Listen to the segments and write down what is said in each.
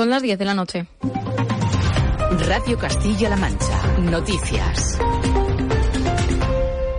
Son las 10 de la noche. Radio Castilla-La Mancha. Noticias.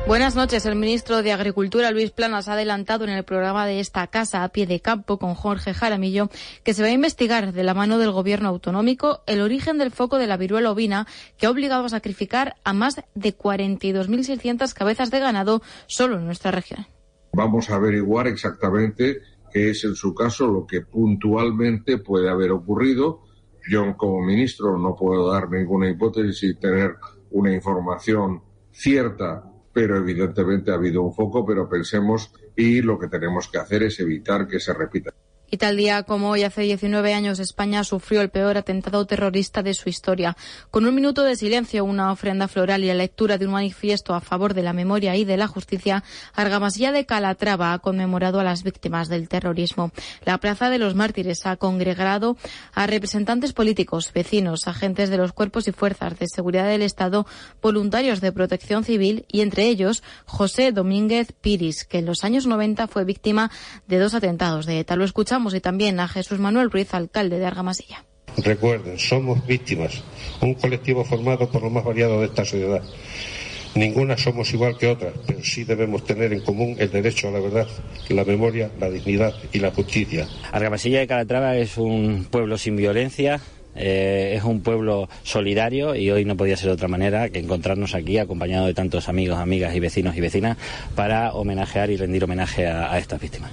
Buenas noches. El ministro de Agricultura, Luis Planas, ha adelantado en el programa de esta casa a pie de campo con Jorge Jaramillo que se va a investigar de la mano del gobierno autonómico el origen del foco de la viruela ovina que ha obligado a sacrificar a más de 42.600 cabezas de ganado solo en nuestra región. Vamos a averiguar exactamente qué es en su caso lo que puntualmente puede haber ocurrido. Yo como ministro no puedo dar ninguna hipótesis y tener una información cierta, pero evidentemente ha habido un foco, pero pensemos y lo que tenemos que hacer es evitar que se repita. Y tal día como hoy, hace 19 años, España sufrió el peor atentado terrorista de su historia. Con un minuto de silencio, una ofrenda floral y la lectura de un manifiesto a favor de la memoria y de la justicia, Argamasilla de Calatrava ha conmemorado a las víctimas del terrorismo. La Plaza de los Mártires ha congregado a representantes políticos, vecinos, agentes de los cuerpos y fuerzas de seguridad del Estado, voluntarios de protección civil y entre ellos José Domínguez Piris, que en los años 90 fue víctima de dos atentados de ETA. Lo escuchamos y también a Jesús Manuel Ruiz, alcalde de Argamasilla. Recuerden, somos víctimas, un colectivo formado por lo más variado de esta sociedad. Ninguna somos igual que otras, pero sí debemos tener en común el derecho a la verdad, la memoria, la dignidad y la justicia. Argamasilla de Calatrava es un pueblo sin violencia, eh, es un pueblo solidario y hoy no podía ser de otra manera que encontrarnos aquí acompañado de tantos amigos, amigas y vecinos y vecinas para homenajear y rendir homenaje a estas víctimas.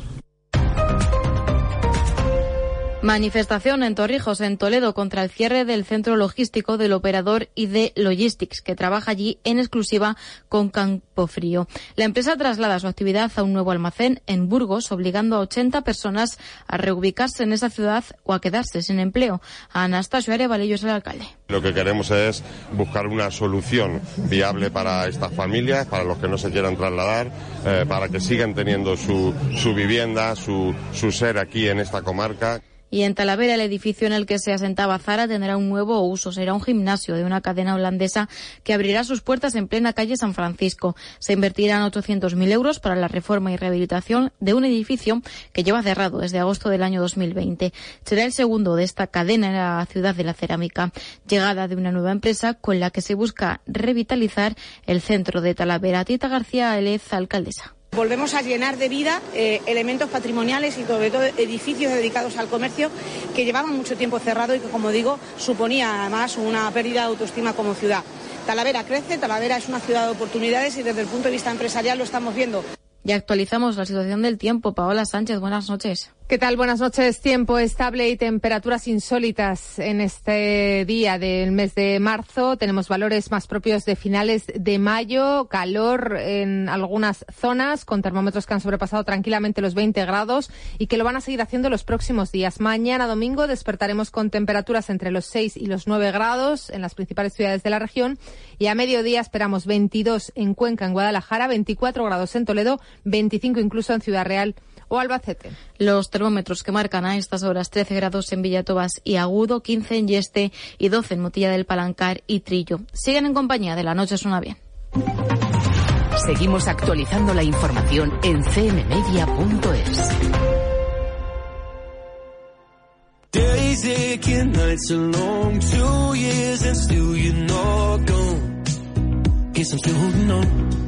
Manifestación en Torrijos, en Toledo, contra el cierre del centro logístico del operador ID Logistics, que trabaja allí en exclusiva con Campo Frío. La empresa traslada su actividad a un nuevo almacén en Burgos, obligando a 80 personas a reubicarse en esa ciudad o a quedarse sin empleo. Anastasio Arevalillo es el alcalde. Lo que queremos es buscar una solución viable para estas familias, para los que no se quieran trasladar, eh, para que sigan teniendo su, su vivienda, su, su ser aquí en esta comarca. Y en Talavera, el edificio en el que se asentaba Zara tendrá un nuevo uso. Será un gimnasio de una cadena holandesa que abrirá sus puertas en plena calle San Francisco. Se invertirán 800.000 euros para la reforma y rehabilitación de un edificio que lleva cerrado desde agosto del año 2020. Será el segundo de esta cadena en la ciudad de la cerámica. Llegada de una nueva empresa con la que se busca revitalizar el centro de Talavera. Tita García Elez, alcaldesa. Volvemos a llenar de vida eh, elementos patrimoniales y sobre todo edificios dedicados al comercio que llevaban mucho tiempo cerrado y que, como digo, suponía además una pérdida de autoestima como ciudad. Talavera crece, Talavera es una ciudad de oportunidades y desde el punto de vista empresarial lo estamos viendo. Y actualizamos la situación del tiempo. Paola Sánchez, buenas noches. ¿Qué tal? Buenas noches. Tiempo estable y temperaturas insólitas en este día del mes de marzo. Tenemos valores más propios de finales de mayo, calor en algunas zonas con termómetros que han sobrepasado tranquilamente los 20 grados y que lo van a seguir haciendo los próximos días. Mañana domingo despertaremos con temperaturas entre los 6 y los 9 grados en las principales ciudades de la región y a mediodía esperamos 22 en Cuenca, en Guadalajara, 24 grados en Toledo, 25 incluso en Ciudad Real o Albacete. Los termómetros que marcan a estas horas 13 grados en Villatobas y Agudo, 15 en Yeste y 12 en Motilla del Palancar y Trillo. Siguen en compañía de la noche suena bien. Seguimos actualizando la información en cmmedia.es. Days aching, nights are long, two years and still you're not gone. Guess I'm still holding on.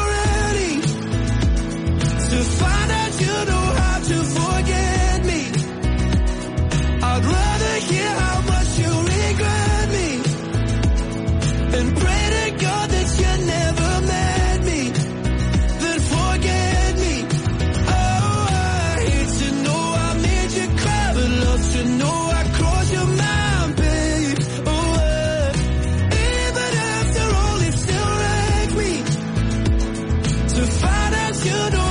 I'd rather hear how much you regret me and pray to God that you never met me. Then forget me. Oh, I hate to know I made you cry, but love to know I crossed your mind, babe. Oh, uh, even after all, it still wrecked me to find out you know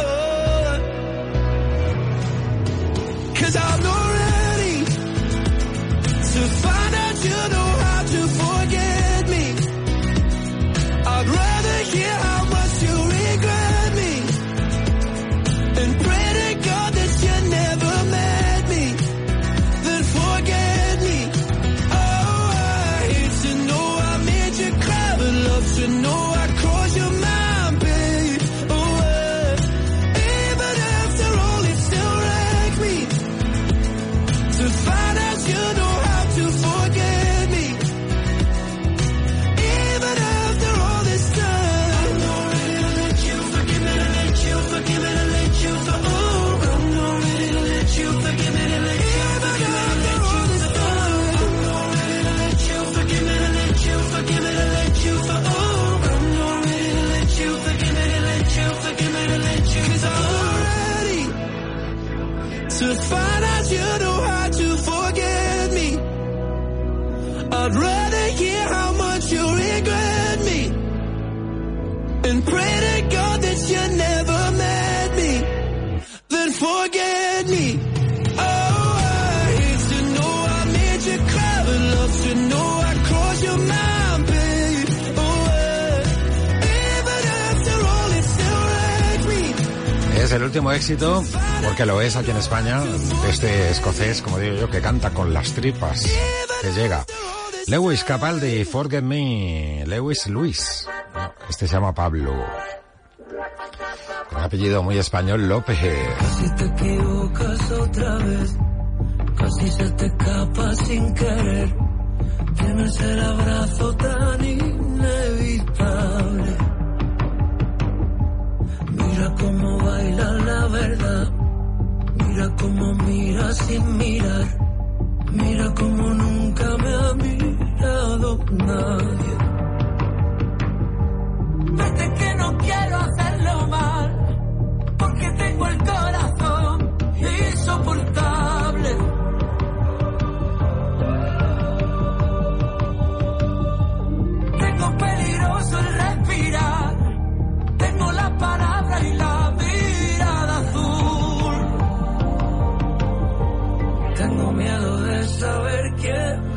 El último éxito, porque lo es aquí en España, este escocés, como digo yo, que canta con las tripas, que llega. Lewis Capaldi, Forget Me, Lewis Luis. Este se llama Pablo. Con apellido muy español, López. Casi te equivocas otra vez, casi se te escapa sin querer. Tienes el abrazo tan inevitable. Mira cómo baila la verdad, mira cómo mira sin mirar, mira cómo nunca me ha mirado nadie. Vete que no quiero hacerlo mal porque tengo el corazón insoportable. Saber quién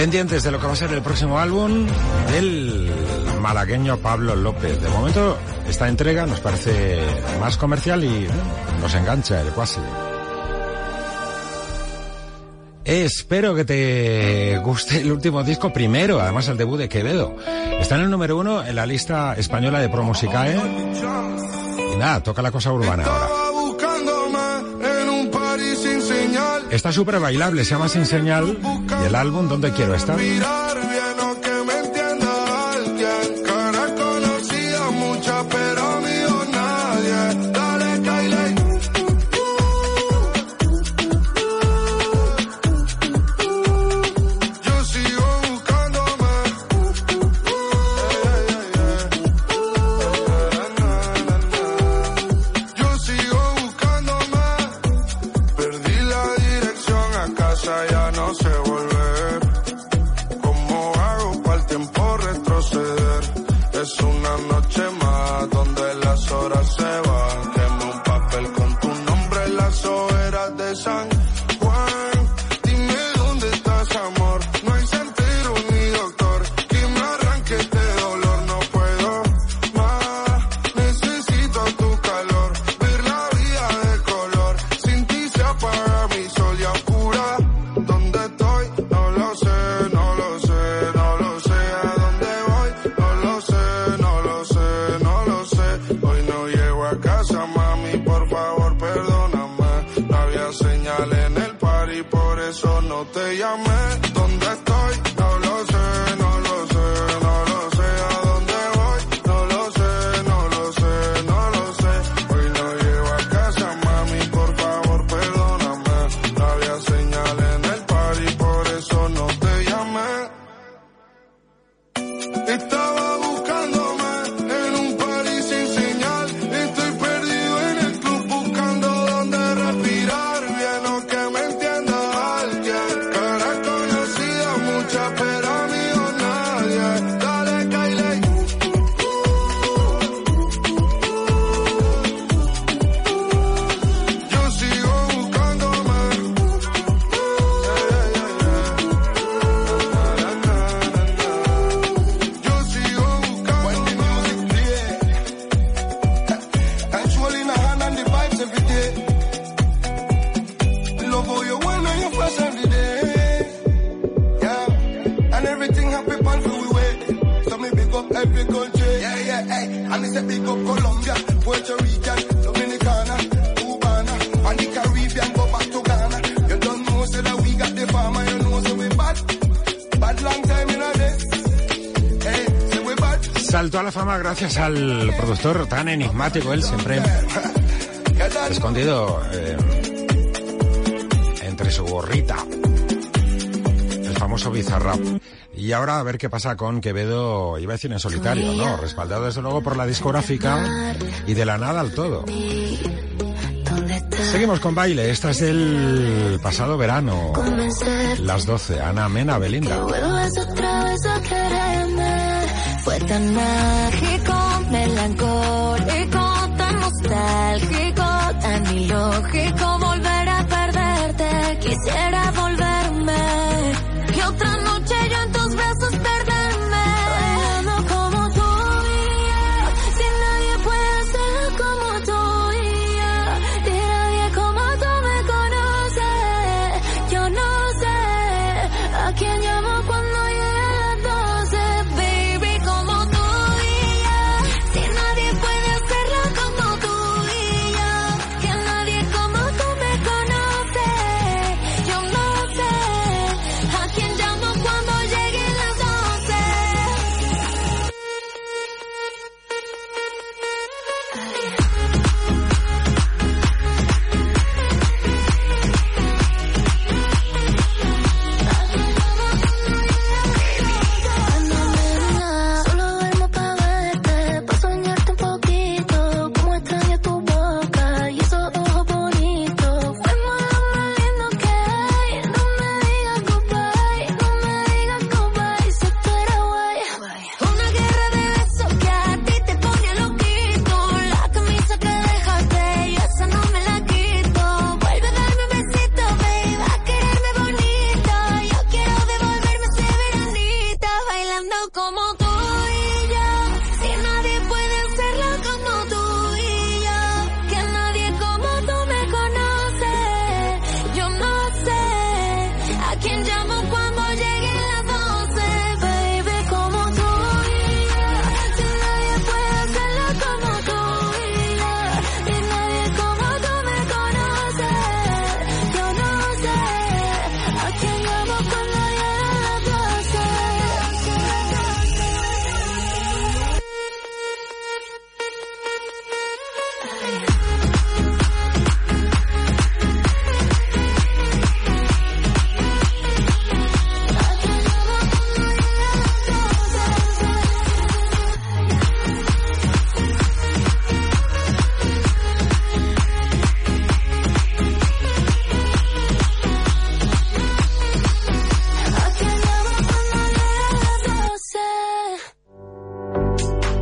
pendientes de lo que va a ser el próximo álbum del malagueño Pablo López. De momento, esta entrega nos parece más comercial y nos engancha el cuasi. Espero que te guste el último disco primero, además el debut de Quevedo. Está en el número uno en la lista española de Promusicae. Y nada, toca la cosa urbana ahora. Está súper bailable, se llama Sin Señal y el álbum Donde Quiero Estar. al productor tan enigmático, él siempre escondido eh, entre su gorrita. El famoso bizarrap. Y ahora a ver qué pasa con Quevedo, iba a decir en solitario, ¿no? Respaldado desde luego por la discográfica y de la nada al todo. Seguimos con baile, esta es del pasado verano, las 12, Ana Mena Belinda. rencor y con tan nostálgico, tan ilógico.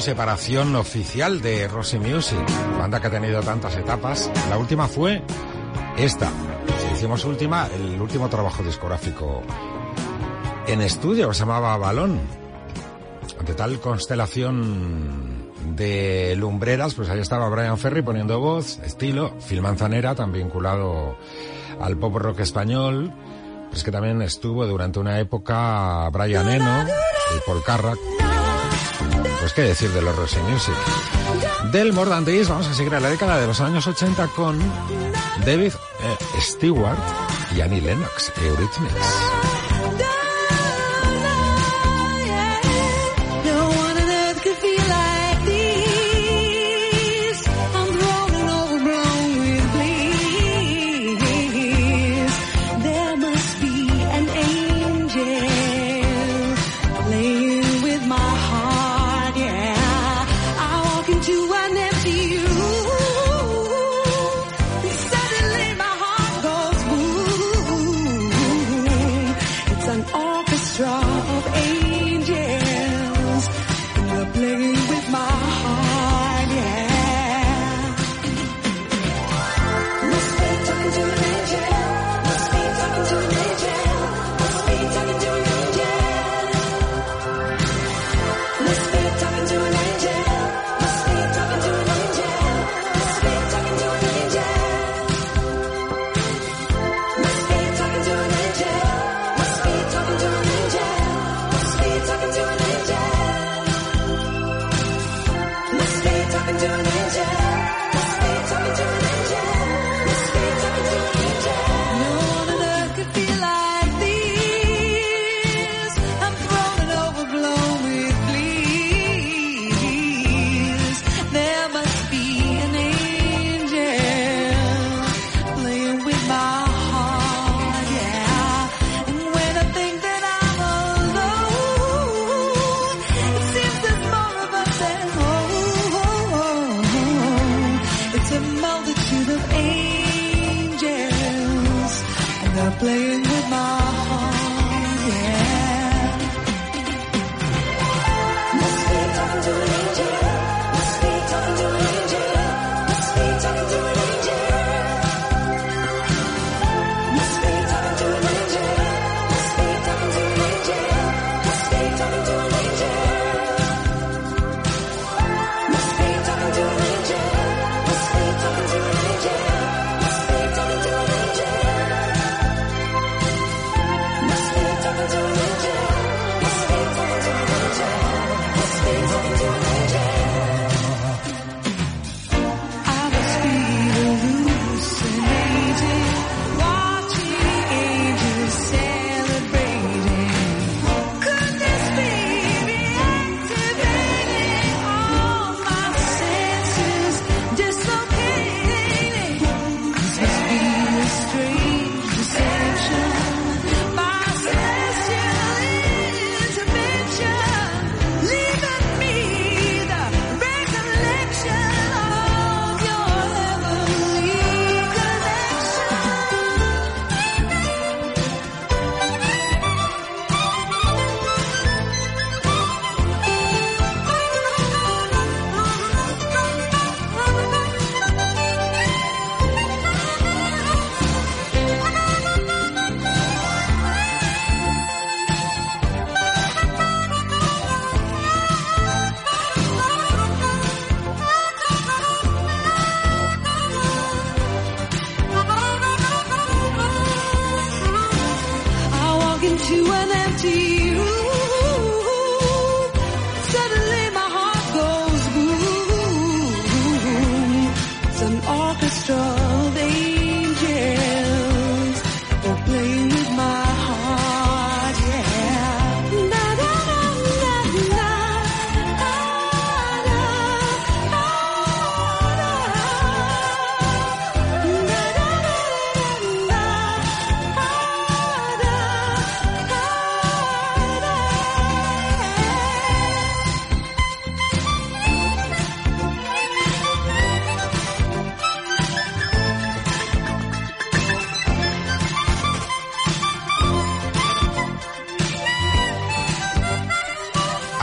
Separación oficial de Rosy Music, banda que ha tenido tantas etapas. La última fue esta. Si hicimos última, el último trabajo discográfico en estudio, que se llamaba Balón. ante tal constelación de lumbreras, pues ahí estaba Brian Ferry poniendo voz, estilo, Phil Manzanera, tan vinculado al pop rock español, pues que también estuvo durante una época Brian Eno y Paul Carrack. Qué decir de los Roxy Music. Del More vamos a seguir a la década de los años 80 con David eh, Stewart y Annie Lennox, Eurythmics.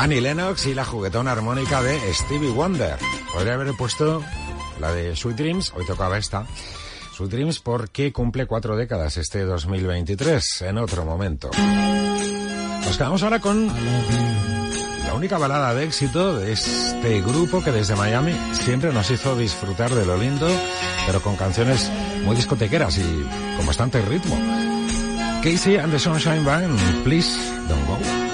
Annie Lennox y la juguetona armónica de Stevie Wonder. Podría haber puesto la de Sweet Dreams, hoy tocaba esta. Sweet Dreams porque cumple cuatro décadas este 2023, en otro momento. Nos quedamos ahora con la única balada de éxito de este grupo que desde Miami siempre nos hizo disfrutar de lo lindo, pero con canciones muy discotequeras y con bastante ritmo. Casey and the Sunshine Band, Please Don't Go.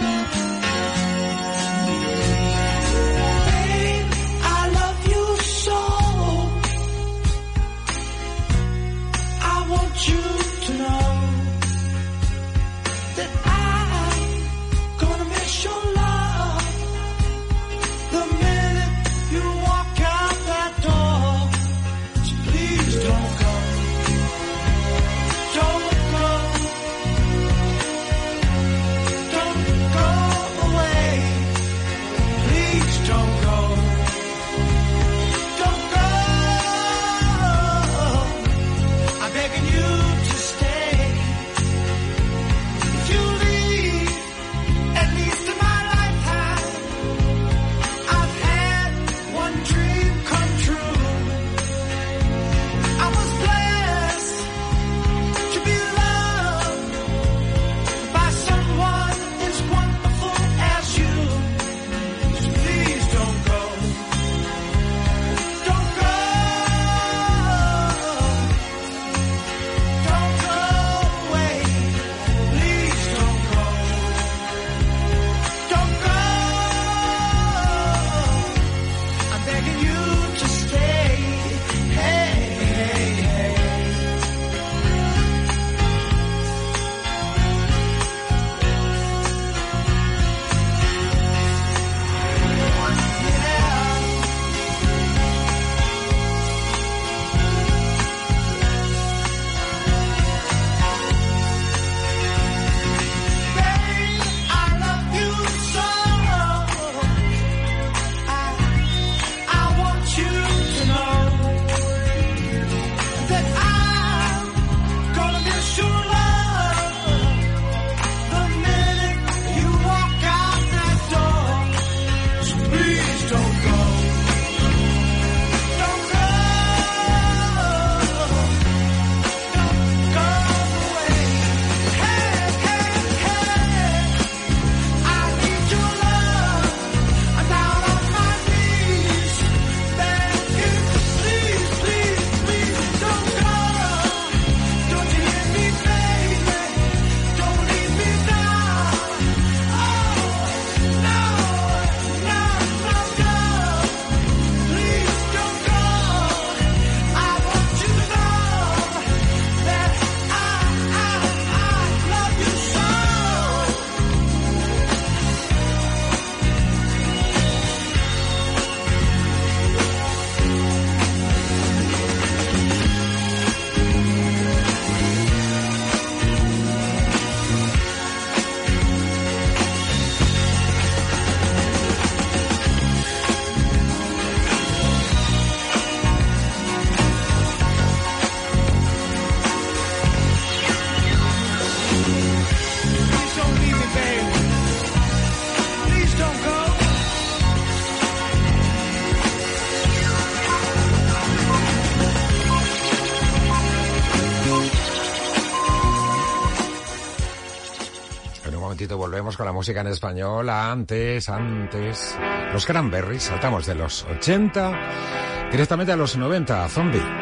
con la música en español. Antes, antes. Los cranberries, saltamos de los 80 directamente a los 90. Zombie.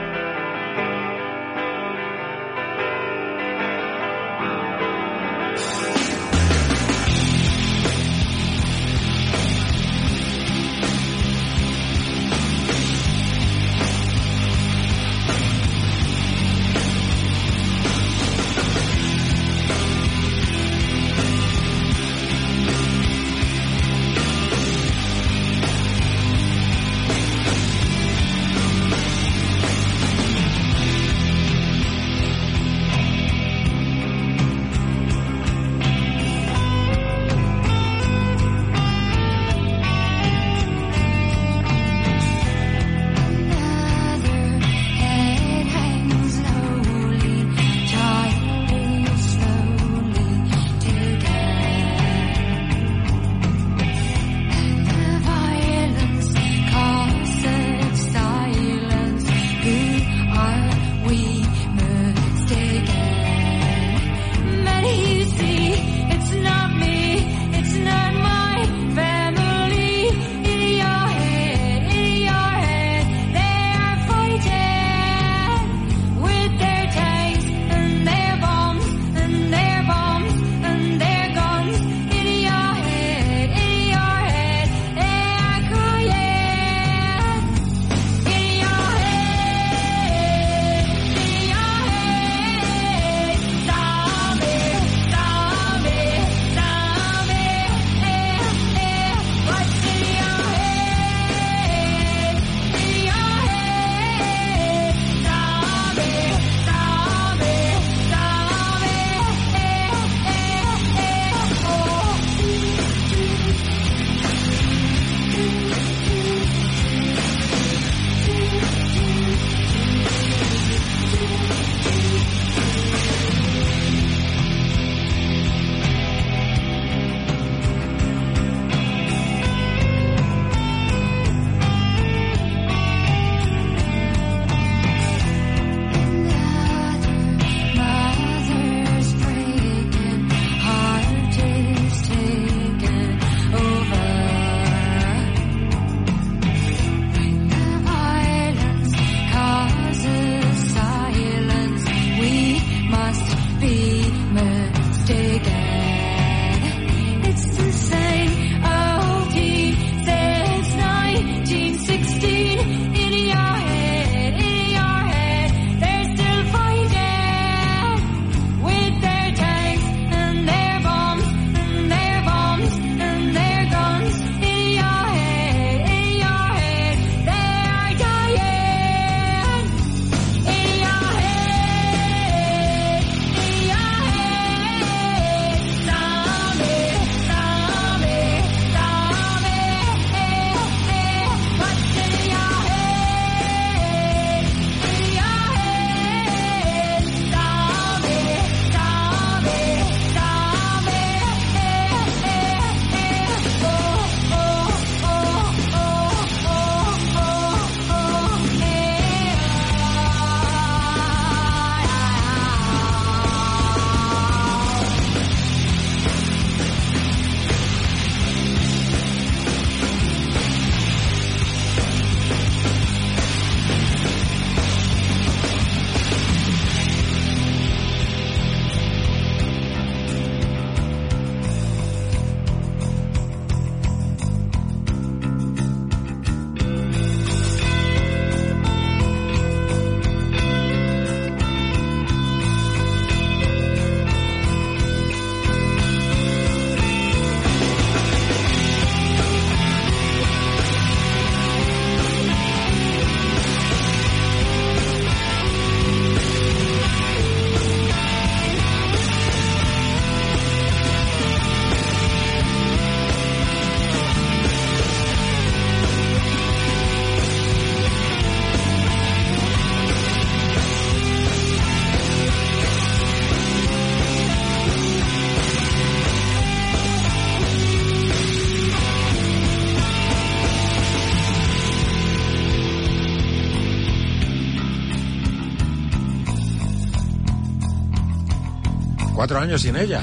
Cuatro años sin ella,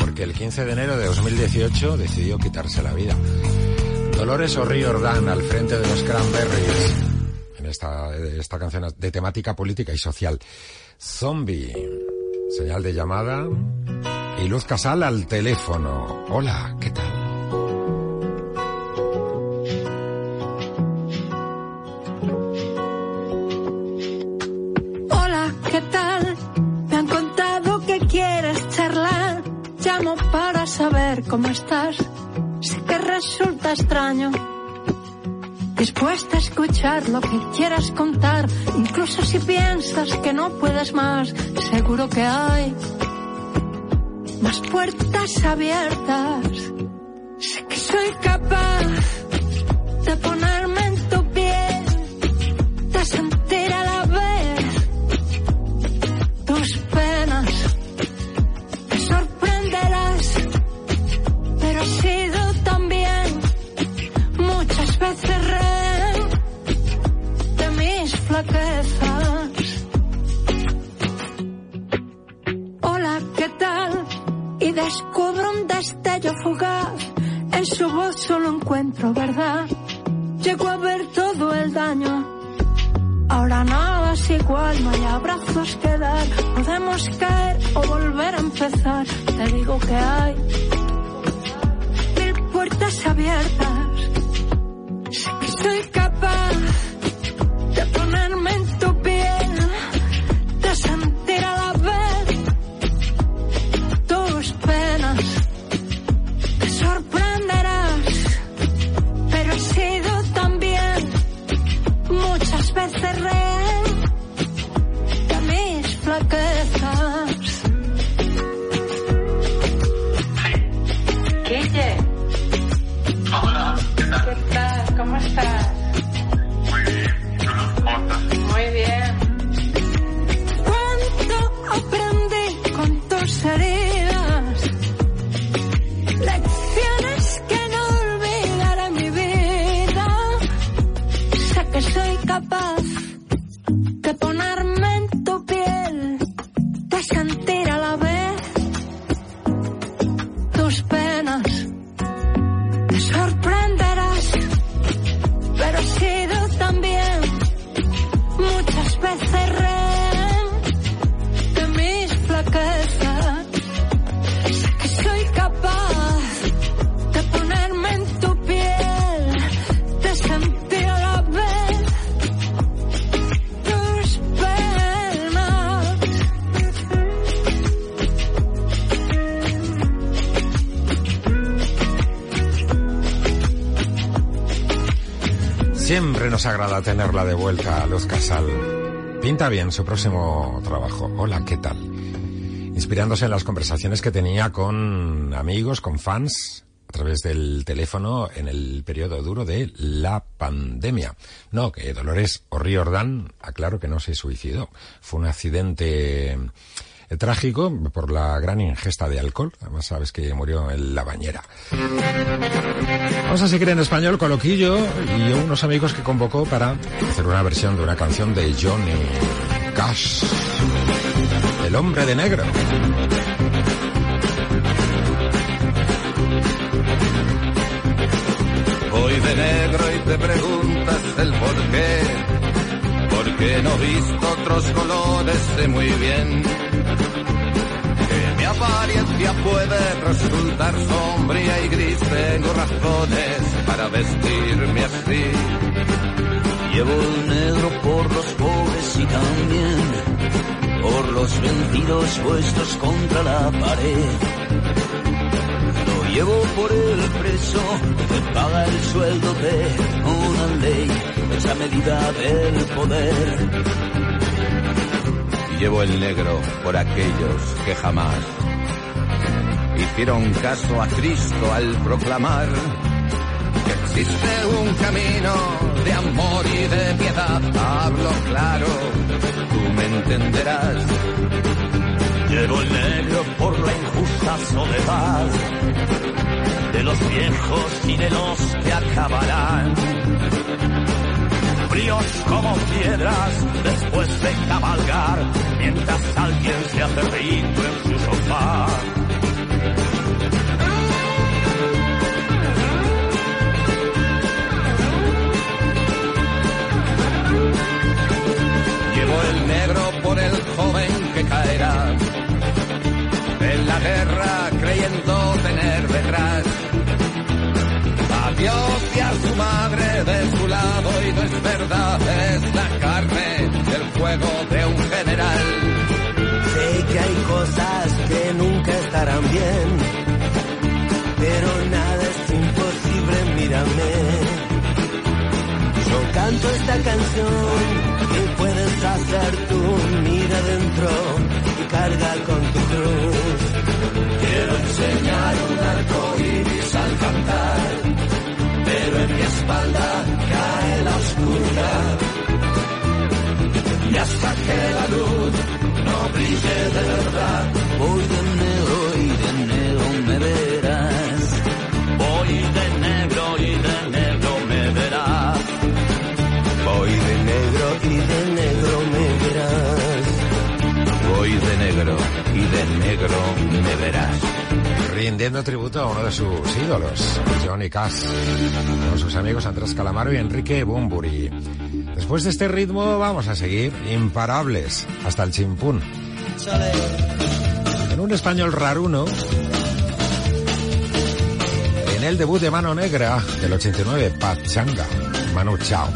porque el 15 de enero de 2018 decidió quitarse la vida. Dolores O'Riordan al frente de los Cranberries en esta, esta canción de temática política y social. Zombie, señal de llamada y Luz Casal al teléfono. Hola, ¿qué tal? Saber cómo estás. Sé que resulta extraño. Dispuesta a escuchar lo que quieras contar, incluso si piensas que no puedes más, seguro que hay más puertas abiertas. Agrada tenerla de vuelta Luz Casal. Pinta bien su próximo trabajo. Hola, ¿qué tal? Inspirándose en las conversaciones que tenía con amigos, con fans, a través del teléfono en el periodo duro de la pandemia. No, que Dolores O'Riordan, aclaro que no se suicidó. Fue un accidente eh, trágico por la gran ingesta de alcohol. Además, sabes que murió en la bañera. Vamos a seguir en español con Loquillo y unos amigos que convocó para hacer una versión de una canción de Johnny Cash. El hombre de negro. Voy de negro y te preguntas el por qué. Porque no he visto otros colores, sé muy bien apariencia puede resultar sombría y gris. Tengo razones para vestirme así. Llevo el negro por los pobres y también por los vencidos puestos contra la pared. Lo llevo por el preso que paga el sueldo de una ley, esa medida del poder. Llevo el negro por aquellos que jamás hicieron caso a Cristo al proclamar que existe un camino de amor y de piedad. Hablo claro, tú me entenderás. Llevo el negro por la injusta soledad de los viejos y de los que acabarán. fríos como piedras después de cabalgar, mientras alguien se hace rico en su sofá. Joven que caerá en la guerra creyendo tener detrás a Dios y a su madre de su lado y no es verdad, es la carne el fuego de un general. Sé que hay cosas que nunca estarán bien, pero nada es imposible, mírame. Yo canto esta canción puedes hacer tú, mira dentro y carga con tu cruz. Quiero enseñar un arco iris al cantar, pero en mi espalda cae la oscuridad. Y hasta que la luz no brille de verdad, Voy de Rindiendo tributo a uno de sus ídolos, Johnny Cash, con sus amigos Andrés Calamaro y Enrique Bumburi. Después de este ritmo vamos a seguir imparables hasta el chimpún. En un español raruno, en el debut de Mano Negra del 89, Pachanga, Manu Chao.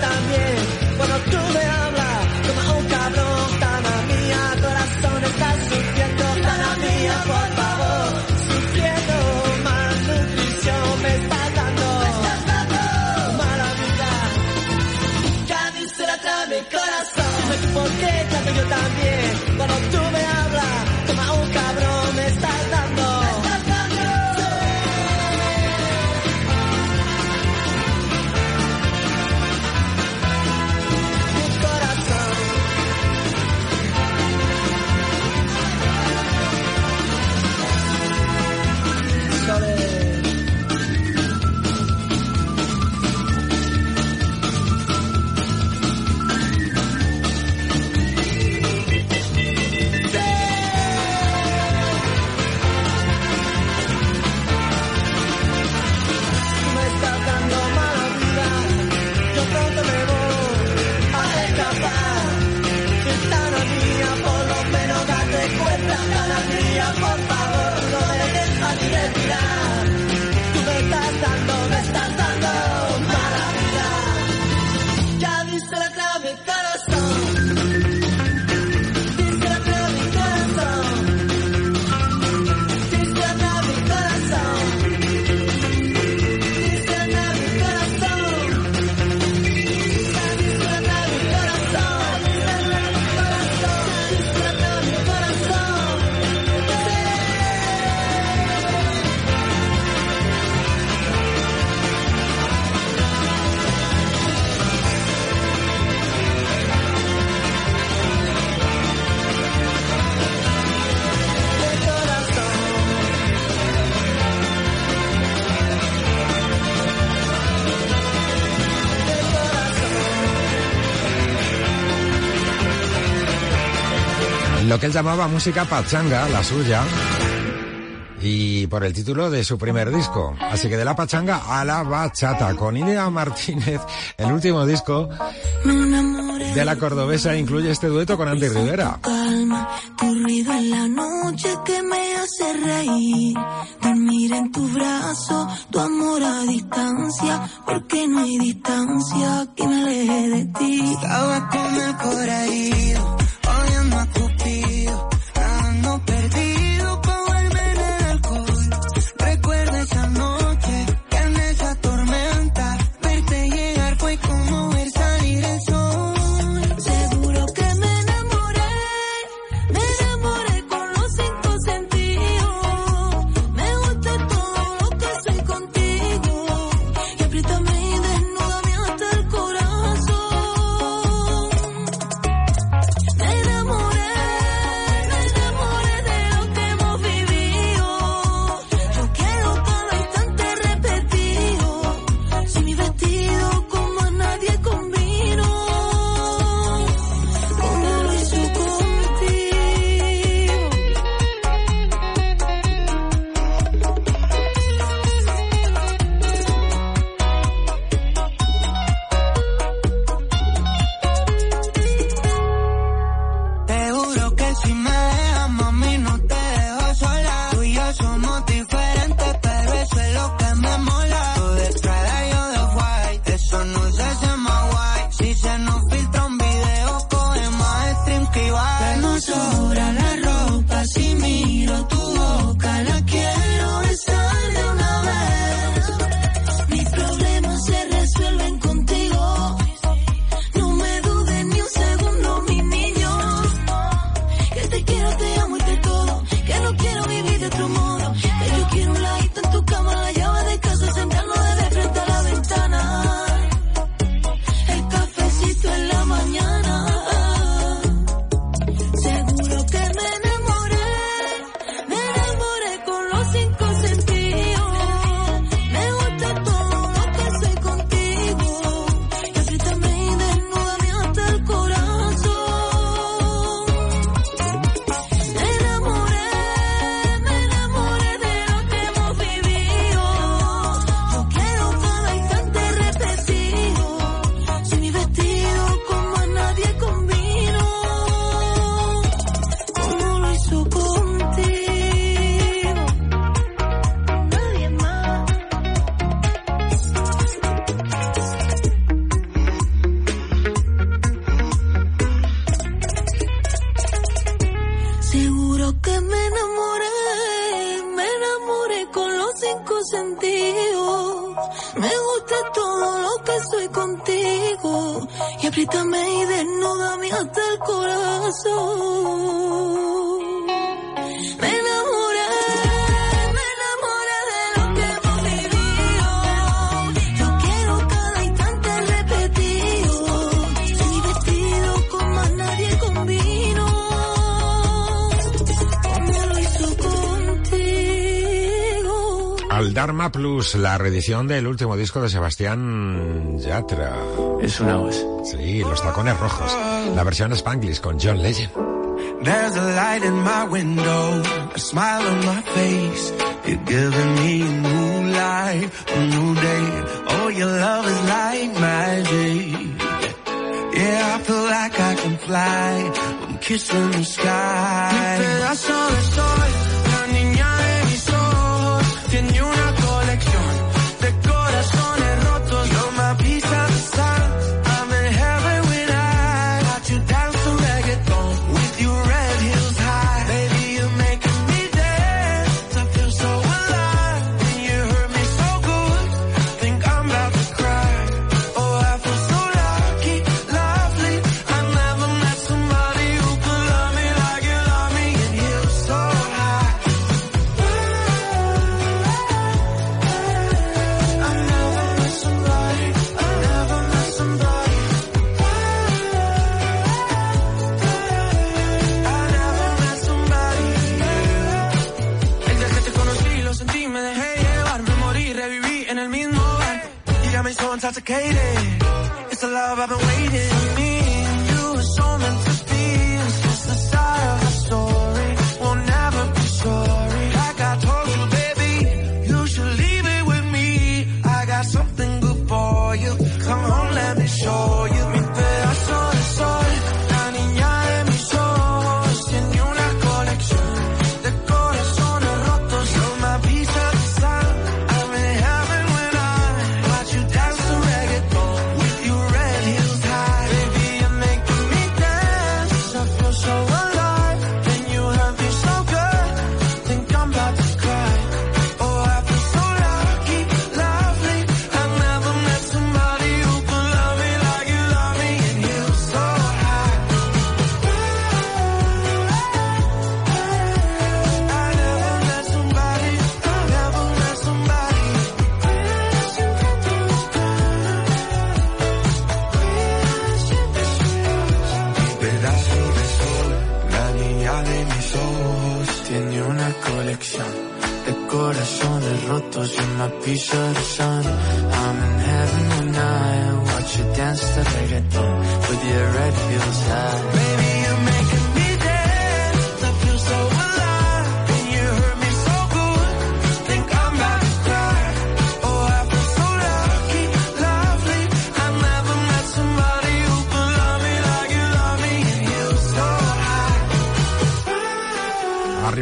También. Cuando tú me hablas, como un cabrón. Gitana mía, corazón, estás sufriendo. Gitana mía, por favor. Sufriendo malnutrición me estás dando. Mala vida. La trae mi corazón. Dime tú por qué trato yo también. Cuando tú él llamaba música pachanga, la suya, y por el título de su primer disco. Así que de la pachanga a la bachata, con Inea Martínez, el último disco de la cordobesa incluye este dueto con Andy Rivera. Plus, la reedición del último disco de Sebastián Yatra. Es una voz. Sí, Los Tacones Rojos. La versión Spanglish con John Legend. There's a light in my window, a smile on my face. You're giving me a new life, a new day. Oh, your love is like magic. Yeah, I feel like I can fly. I'm kissing the sky.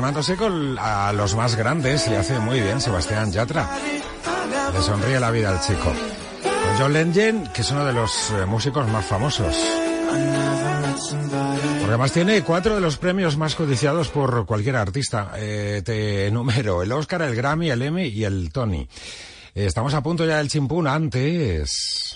High. Arrimándose con a los más grandes, le hace muy bien Sebastián Yatra. Le sonríe la vida al chico. John Legend, que es uno de los eh, músicos más famosos. Porque además tiene cuatro de los premios más codiciados por cualquier artista. Eh, te enumero el Oscar, el Grammy, el Emmy y el Tony. Eh, estamos a punto ya del chimpún antes.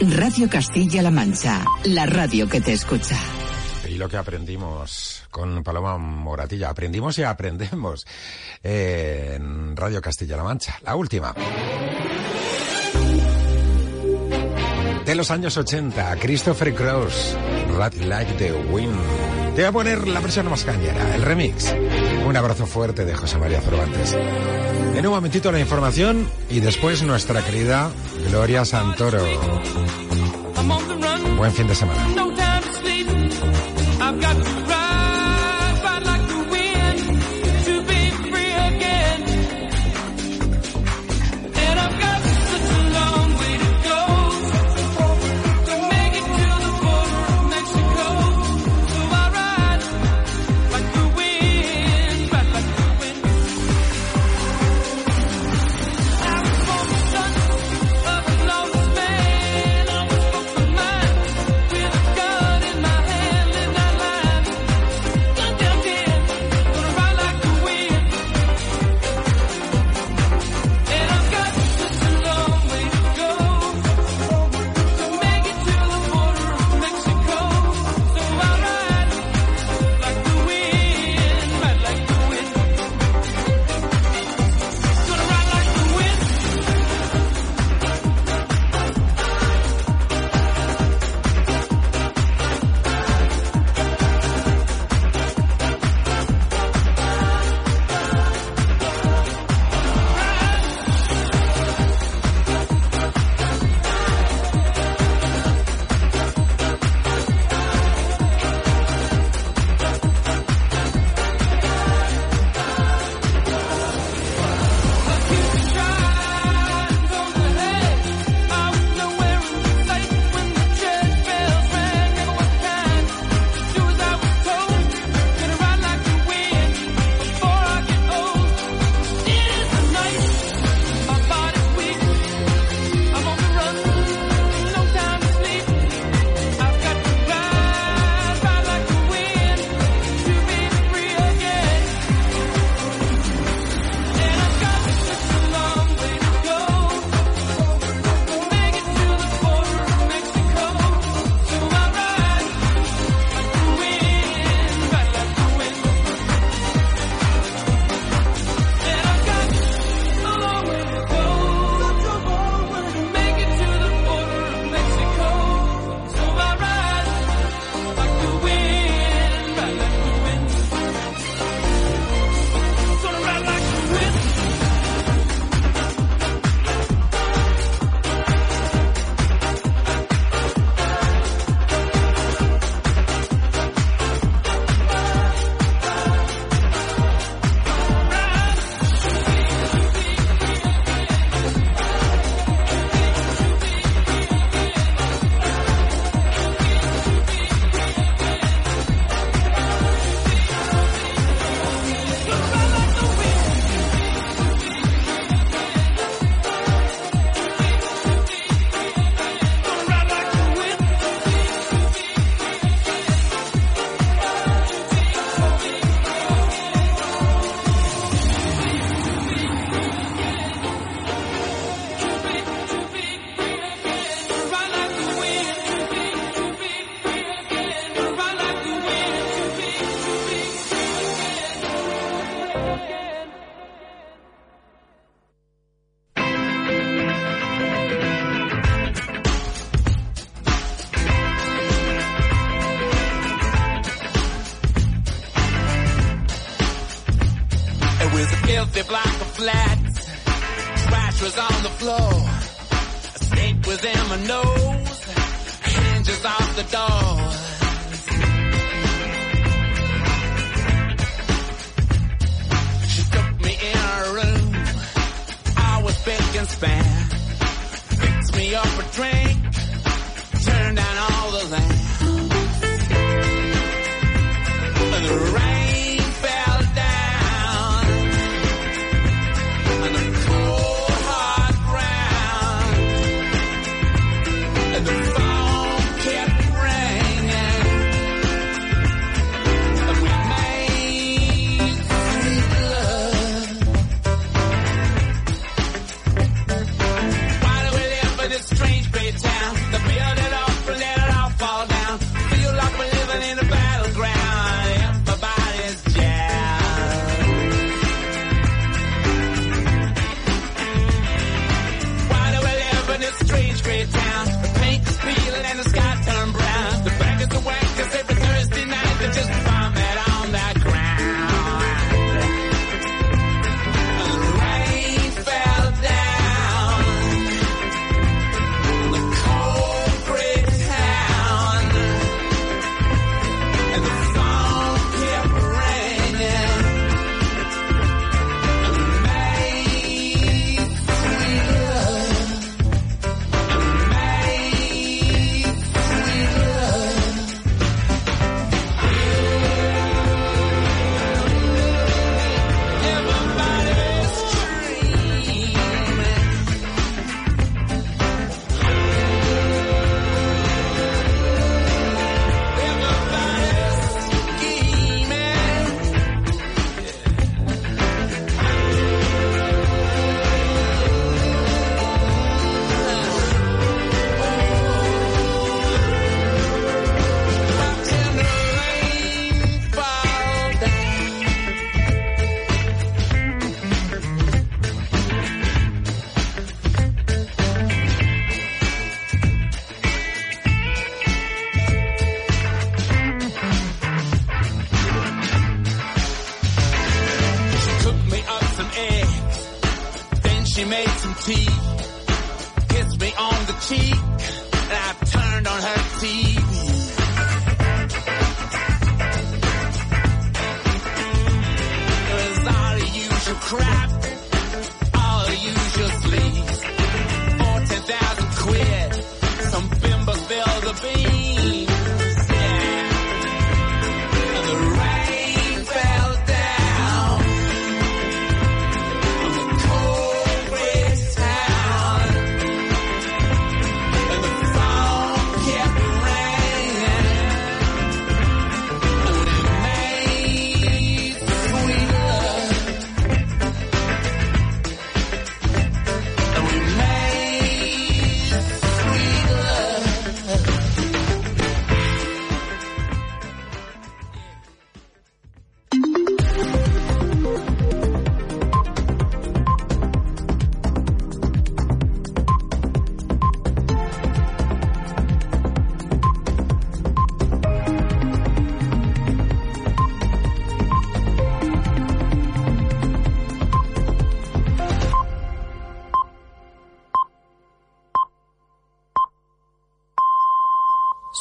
Radio Castilla-La Mancha, la radio que te escucha. Y lo que aprendimos con Paloma Moratilla, aprendimos y aprendemos en Radio Castilla-La Mancha, la última. De los años 80, Christopher Cross, Rat Like the Wind. Te voy a poner la versión más cañera, el remix. Un abrazo fuerte de José María Cervantes. En un momentito la información y después nuestra querida Gloria Santoro. Buen fin de semana. closed, hinges off the door. She took me in her room, I was big and span. Fixed me up a drink, turned down all the lamps. And the rain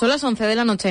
Son las 11 de la noche.